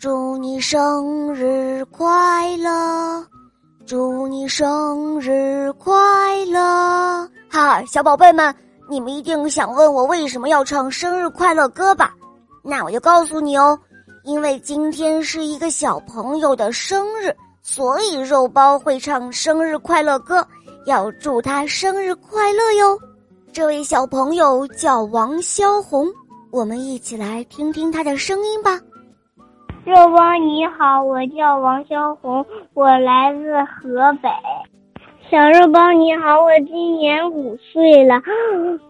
祝你生日快乐，祝你生日快乐！哈，小宝贝们，你们一定想问我为什么要唱生日快乐歌吧？那我就告诉你哦，因为今天是一个小朋友的生日，所以肉包会唱生日快乐歌，要祝他生日快乐哟。这位小朋友叫王潇红，我们一起来听听他的声音吧。肉包你好，我叫王潇红，我来自河北。小肉包你好，我今年五岁了，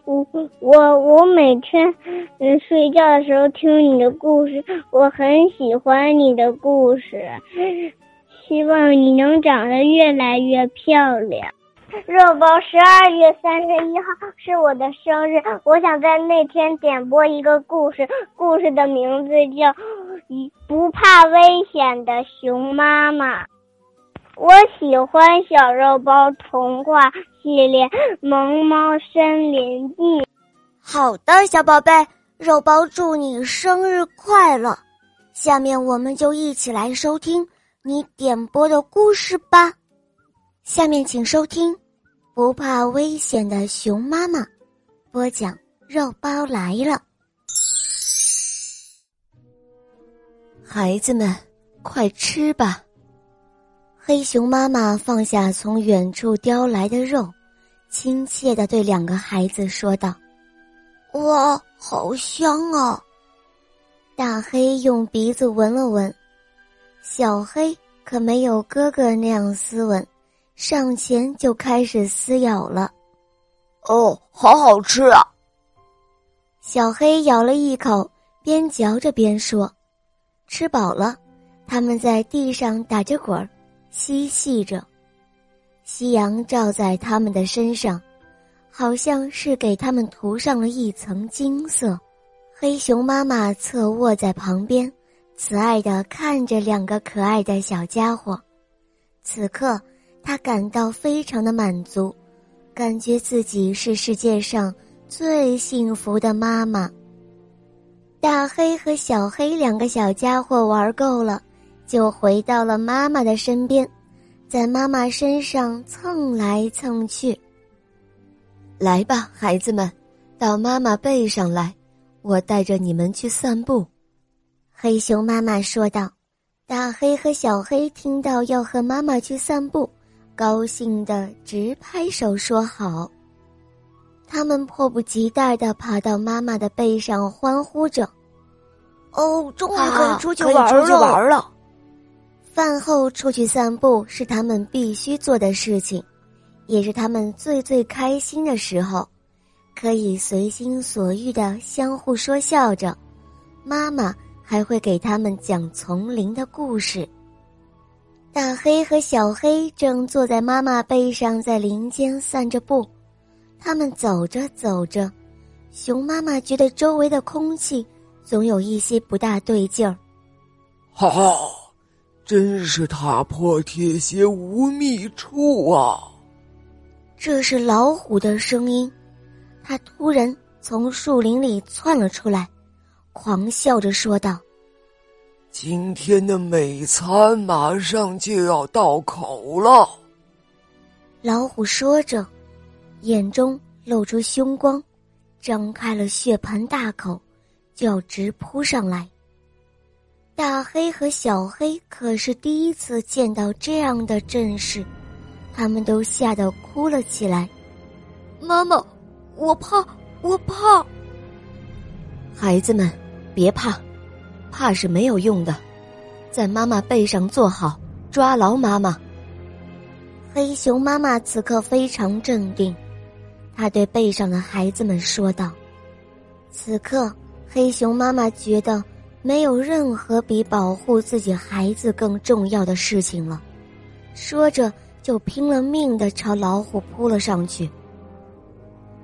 我我我每天睡觉的时候听你的故事，我很喜欢你的故事，希望你能长得越来越漂亮。肉包，十二月三十一号是我的生日，我想在那天点播一个故事，故事的名字叫《不怕危险的熊妈妈》。我喜欢小肉包童话系列《萌猫森林记》。好的，小宝贝，肉包祝你生日快乐。下面我们就一起来收听你点播的故事吧。下面请收听。不怕危险的熊妈妈，播讲肉包来了。孩子们，快吃吧！黑熊妈妈放下从远处叼来的肉，亲切的对两个孩子说道：“哇，好香啊！”大黑用鼻子闻了闻，小黑可没有哥哥那样斯文。上前就开始撕咬了，哦，好好吃啊！小黑咬了一口，边嚼着边说：“吃饱了。”他们在地上打着滚儿，嬉戏着。夕阳照在他们的身上，好像是给他们涂上了一层金色。黑熊妈妈侧卧在旁边，慈爱的看着两个可爱的小家伙。此刻。他感到非常的满足，感觉自己是世界上最幸福的妈妈。大黑和小黑两个小家伙玩够了，就回到了妈妈的身边，在妈妈身上蹭来蹭去。来吧，孩子们，到妈妈背上来，我带着你们去散步。”黑熊妈妈说道。大黑和小黑听到要和妈妈去散步。高兴的直拍手说好。他们迫不及待的爬到妈妈的背上，欢呼着：“哦，终于可以出去玩了！”饭后出去散步是他们必须做的事情，也是他们最最开心的时候，可以随心所欲的相互说笑着。妈妈还会给他们讲丛林的故事。大黑和小黑正坐在妈妈背上，在林间散着步。他们走着走着，熊妈妈觉得周围的空气总有一些不大对劲儿。哈哈，真是踏破铁鞋无觅处啊！这是老虎的声音，它突然从树林里窜了出来，狂笑着说道。今天的美餐马上就要到口了。老虎说着，眼中露出凶光，张开了血盆大口，就要直扑上来。大黑和小黑可是第一次见到这样的阵势，他们都吓得哭了起来。妈妈，我怕，我怕。孩子们，别怕。怕是没有用的，在妈妈背上坐好，抓牢妈妈。黑熊妈妈此刻非常镇定，他对背上的孩子们说道：“此刻，黑熊妈妈觉得没有任何比保护自己孩子更重要的事情了。”说着，就拼了命的朝老虎扑了上去。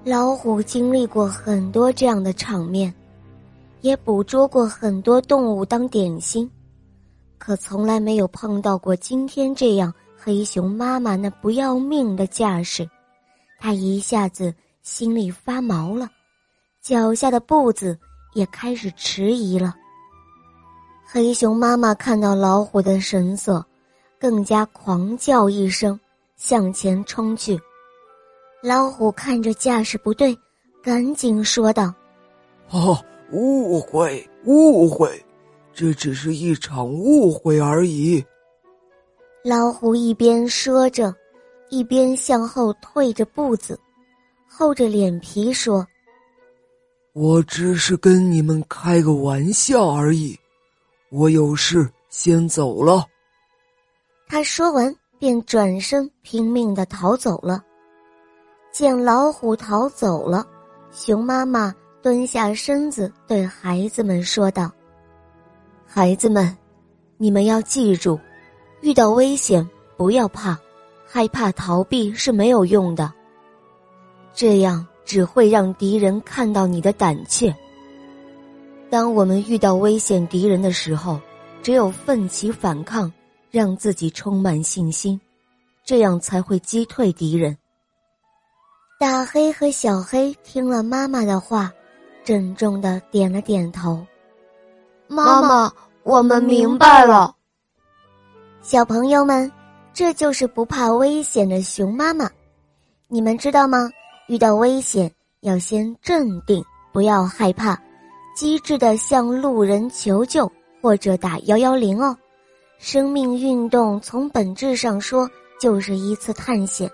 老虎经历过很多这样的场面。也捕捉过很多动物当点心，可从来没有碰到过今天这样黑熊妈妈那不要命的架势。他一下子心里发毛了，脚下的步子也开始迟疑了。黑熊妈妈看到老虎的神色，更加狂叫一声，向前冲去。老虎看着架势不对，赶紧说道：“哦，误会，误会，这只是一场误会而已。”老虎一边说着，一边向后退着步子，厚着脸皮说：“我只是跟你们开个玩笑而已，我有事先走了。”他说完，便转身拼命的逃走了。见老虎逃走了，熊妈妈蹲下身子对孩子们说道：“孩子们，你们要记住。”遇到危险不要怕，害怕逃避是没有用的。这样只会让敌人看到你的胆怯。当我们遇到危险敌人的时候，只有奋起反抗，让自己充满信心，这样才会击退敌人。大黑和小黑听了妈妈的话，郑重的点了点头。妈妈，我们明白了。小朋友们，这就是不怕危险的熊妈妈。你们知道吗？遇到危险要先镇定，不要害怕，机智的向路人求救或者打幺幺零哦。生命运动从本质上说就是一次探险，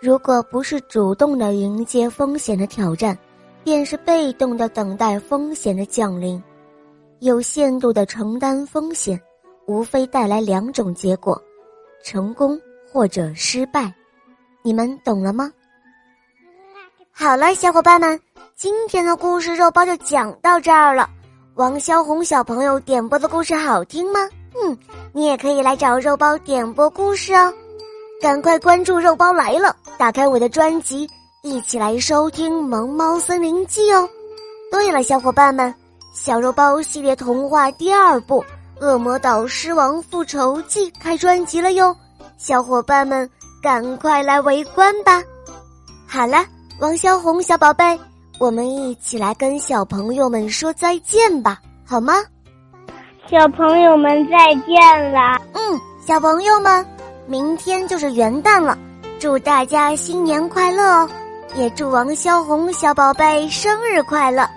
如果不是主动的迎接风险的挑战，便是被动的等待风险的降临，有限度的承担风险。无非带来两种结果，成功或者失败，你们懂了吗？好了，小伙伴们，今天的故事肉包就讲到这儿了。王小红小朋友点播的故事好听吗？嗯，你也可以来找肉包点播故事哦。赶快关注肉包来了，打开我的专辑，一起来收听《萌猫森林记》哦。对了，小伙伴们，小肉包系列童话第二部。《恶魔岛狮王复仇记》开专辑了哟，小伙伴们赶快来围观吧！好了，王小红小宝贝，我们一起来跟小朋友们说再见吧，好吗？小朋友们再见了。嗯，小朋友们，明天就是元旦了，祝大家新年快乐哦！也祝王小红小宝贝生日快乐！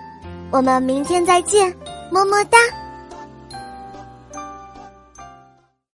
我们明天再见，么么哒。